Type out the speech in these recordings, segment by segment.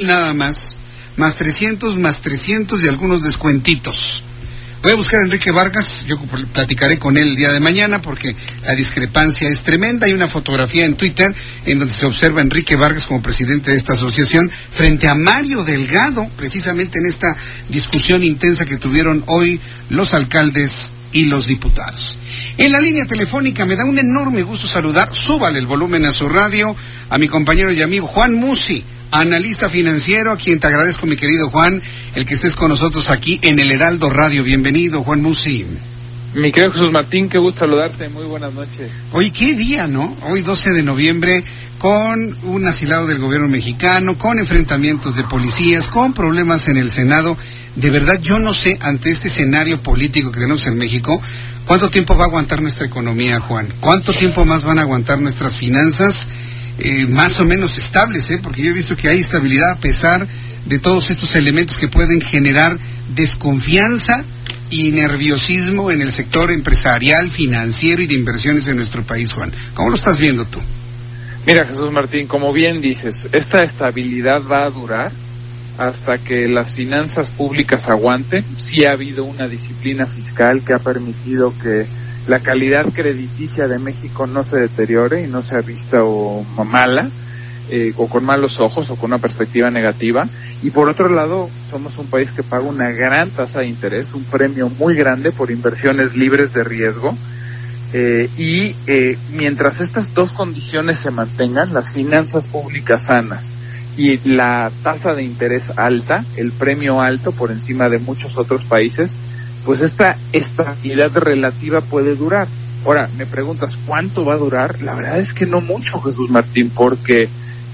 Nada más, más 300, más 300 y algunos descuentitos. Voy a buscar a Enrique Vargas, yo platicaré con él el día de mañana porque la discrepancia es tremenda. Hay una fotografía en Twitter en donde se observa a Enrique Vargas como presidente de esta asociación frente a Mario Delgado, precisamente en esta discusión intensa que tuvieron hoy los alcaldes y los diputados. En la línea telefónica me da un enorme gusto saludar, súbale el volumen a su radio, a mi compañero y amigo Juan Musi analista financiero, a quien te agradezco, mi querido Juan, el que estés con nosotros aquí en el Heraldo Radio. Bienvenido, Juan Musi. Mi querido Jesús Martín, qué gusto saludarte, muy buenas noches. Hoy, qué día, ¿no? Hoy 12 de noviembre, con un asilado del gobierno mexicano, con enfrentamientos de policías, con problemas en el Senado. De verdad, yo no sé, ante este escenario político que tenemos en México, cuánto tiempo va a aguantar nuestra economía, Juan. ¿Cuánto tiempo más van a aguantar nuestras finanzas? Eh, más o menos estables, ¿eh? porque yo he visto que hay estabilidad a pesar de todos estos elementos que pueden generar desconfianza y nerviosismo en el sector empresarial, financiero y de inversiones en nuestro país, Juan. ¿Cómo lo estás viendo tú? Mira, Jesús Martín, como bien dices, esta estabilidad va a durar hasta que las finanzas públicas aguanten. Sí ha habido una disciplina fiscal que ha permitido que la calidad crediticia de México no se deteriore y no sea vista o mala, eh, o con malos ojos o con una perspectiva negativa. Y por otro lado, somos un país que paga una gran tasa de interés, un premio muy grande por inversiones libres de riesgo. Eh, y eh, mientras estas dos condiciones se mantengan, las finanzas públicas sanas y la tasa de interés alta, el premio alto por encima de muchos otros países, pues esta estabilidad relativa puede durar. Ahora, me preguntas, ¿cuánto va a durar? La verdad es que no mucho, Jesús Martín, porque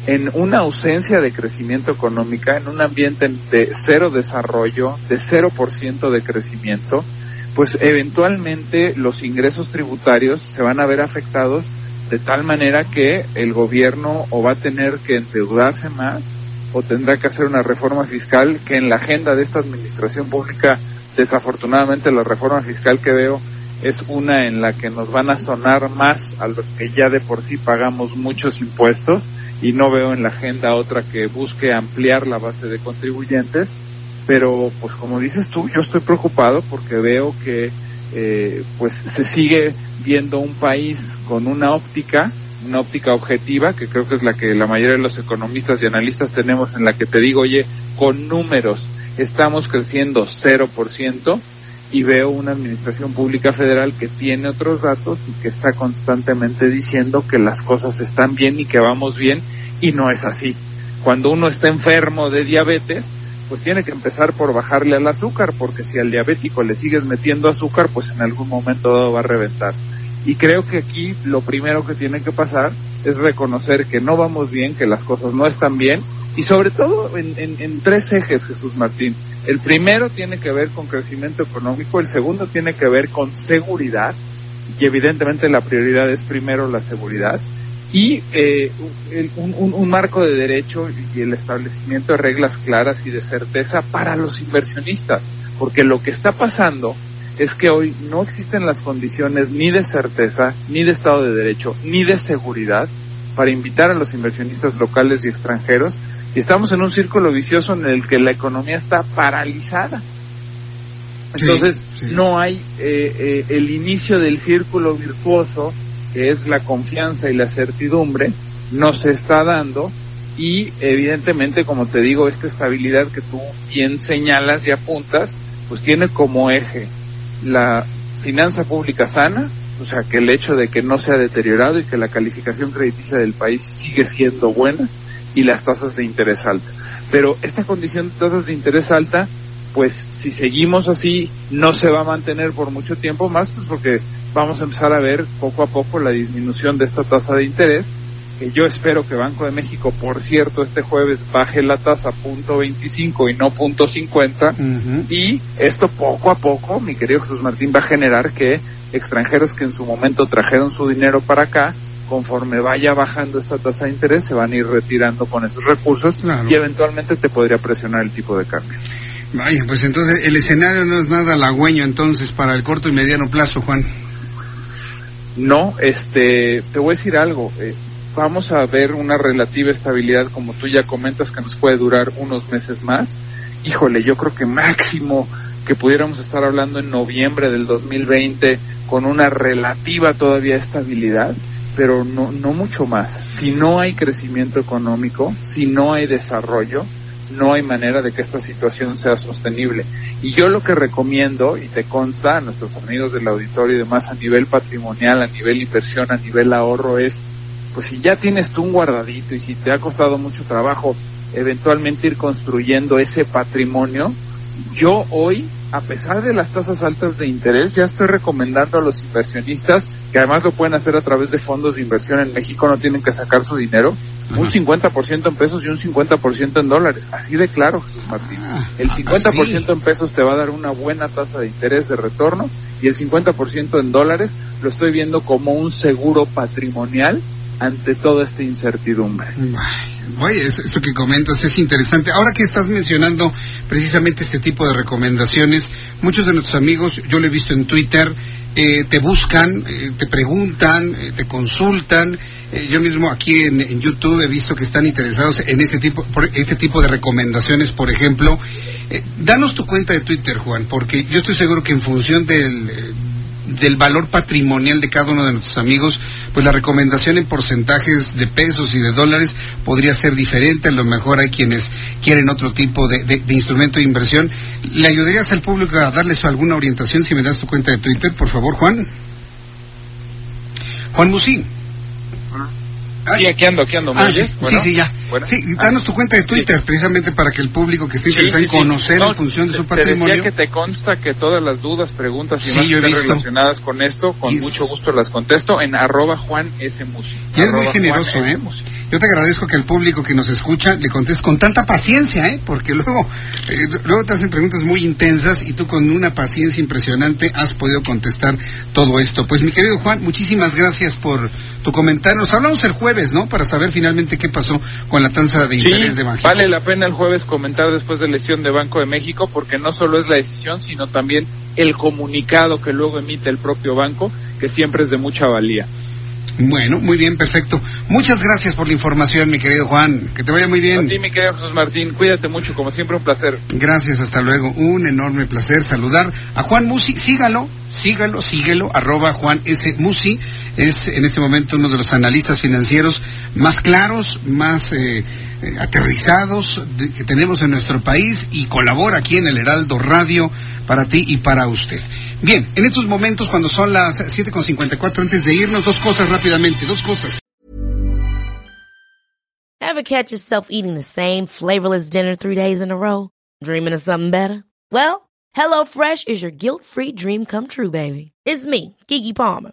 en una ausencia de crecimiento económica, en un ambiente de cero desarrollo, de cero por ciento de crecimiento, pues eventualmente los ingresos tributarios se van a ver afectados de tal manera que el gobierno o va a tener que endeudarse más o tendrá que hacer una reforma fiscal que en la agenda de esta administración pública Desafortunadamente la reforma fiscal que veo es una en la que nos van a sonar más a lo que ya de por sí pagamos muchos impuestos y no veo en la agenda otra que busque ampliar la base de contribuyentes. Pero pues como dices tú, yo estoy preocupado porque veo que eh, pues se sigue viendo un país con una óptica, una óptica objetiva, que creo que es la que la mayoría de los economistas y analistas tenemos, en la que te digo, oye, con números, estamos creciendo 0% y veo una administración pública federal que tiene otros datos y que está constantemente diciendo que las cosas están bien y que vamos bien y no es así. Cuando uno está enfermo de diabetes, pues tiene que empezar por bajarle al azúcar, porque si al diabético le sigues metiendo azúcar, pues en algún momento va a reventar. Y creo que aquí lo primero que tiene que pasar es reconocer que no vamos bien, que las cosas no están bien y sobre todo en, en, tres ejes, Jesús Martín. El primero tiene que ver con crecimiento económico, el segundo tiene que ver con seguridad y evidentemente la prioridad es primero la seguridad y eh, un, un, un, marco de derecho y el establecimiento de reglas claras y de certeza para los inversionistas, porque lo que está pasando es que hoy no existen las condiciones ni de certeza, ni de Estado de Derecho, ni de seguridad para invitar a los inversionistas locales y extranjeros y estamos en un círculo vicioso en el que la economía está paralizada. Entonces no hay eh, eh, el inicio del círculo virtuoso que es la confianza y la certidumbre, no se está dando y evidentemente, como te digo, esta estabilidad que tú bien señalas y apuntas, pues tiene como eje la finanza pública sana, o sea, que el hecho de que no se ha deteriorado y que la calificación crediticia del país sigue siendo buena y las tasas de interés altas. Pero esta condición de tasas de interés alta, pues si seguimos así, no se va a mantener por mucho tiempo más, pues porque vamos a empezar a ver poco a poco la disminución de esta tasa de interés que yo espero que Banco de México, por cierto, este jueves baje la tasa punto 25 y no punto 50 y esto poco a poco, mi querido Jesús Martín, va a generar que extranjeros que en su momento trajeron su dinero para acá, conforme vaya bajando esta tasa de interés, se van a ir retirando con esos recursos y eventualmente te podría presionar el tipo de cambio. Vaya, pues entonces el escenario no es nada halagüeño entonces para el corto y mediano plazo, Juan. No, este, te voy a decir algo. Eh, vamos a ver una relativa estabilidad, como tú ya comentas, que nos puede durar unos meses más. Híjole, yo creo que máximo que pudiéramos estar hablando en noviembre del 2020 con una relativa todavía estabilidad, pero no, no mucho más. Si no hay crecimiento económico, si no hay desarrollo, no hay manera de que esta situación sea sostenible. Y yo lo que recomiendo, y te consta a nuestros amigos del auditorio y demás a nivel patrimonial, a nivel inversión, a nivel ahorro, es pues si ya tienes tú un guardadito y si te ha costado mucho trabajo eventualmente ir construyendo ese patrimonio, yo hoy, a pesar de las tasas altas de interés, ya estoy recomendando a los inversionistas, que además lo pueden hacer a través de fondos de inversión en México, no tienen que sacar su dinero, un 50% en pesos y un 50% en dólares. Así de claro, Jesús Martín. Ah, el 50% en pesos te va a dar una buena tasa de interés de retorno y el 50% en dólares lo estoy viendo como un seguro patrimonial ante toda esta incertidumbre. Oye, esto que comentas es interesante. Ahora que estás mencionando precisamente este tipo de recomendaciones, muchos de nuestros amigos, yo lo he visto en Twitter, eh, te buscan, eh, te preguntan, eh, te consultan. yo mismo aquí en, YouTube he visto que están interesados en este tipo, por este tipo de recomendaciones, por ejemplo. danos tu cuenta de Twitter, Juan, porque yo estoy seguro que en función del del valor patrimonial de cada uno de nuestros amigos, pues la recomendación en porcentajes de pesos y de dólares podría ser diferente. A lo mejor hay quienes quieren otro tipo de, instrumento de inversión. ¿Le ayudarías al público a darles alguna orientación si me das tu cuenta de Twitter, por favor, Juan? Juan Musín. Sí, aquí ando, aquí ando. Ah, sí, sí, ya. Sí, danos tu cuenta de Twitter, precisamente para que el público que esté interesado en conocer en función de su patrimonio. Te que te consta que todas las dudas, preguntas y más relacionadas con esto, con mucho gusto las contesto en arroba Juan S. Musi. Y es muy generoso, ¿eh? Yo te agradezco que el público que nos escucha le conteste con tanta paciencia, ¿eh? Porque luego, eh, luego te hacen preguntas muy intensas y tú con una paciencia impresionante has podido contestar todo esto. Pues mi querido Juan, muchísimas gracias por tu comentario. Nos hablamos el jueves, ¿no? Para saber finalmente qué pasó con la tasa de interés de Banco. Vale la pena el jueves comentar después de la lesión de Banco de México porque no solo es la decisión, sino también el comunicado que luego emite el propio banco, que siempre es de mucha valía. Bueno, muy bien, perfecto. Muchas gracias por la información, mi querido Juan. Que te vaya muy bien. A ti, mi querido Jesús Martín. Cuídate mucho, como siempre, un placer. Gracias, hasta luego. Un enorme placer saludar a Juan Musi. Sígalo, sígalo, síguelo, arroba Juan S. Musi. Es en este momento uno de los analistas financieros más claros, más eh, eh, aterrizados que tenemos en nuestro país y colabora aquí en el Heraldo Radio para ti y para usted. Bien, en estos momentos cuando son las 7.54 antes de irnos, dos cosas rápidamente, dos cosas. Ever catch yourself eating the same flavorless dinner three days in a row? Dreaming of something better? Well, HelloFresh is your guilt-free dream come true, baby. It's me, Kiki Palmer.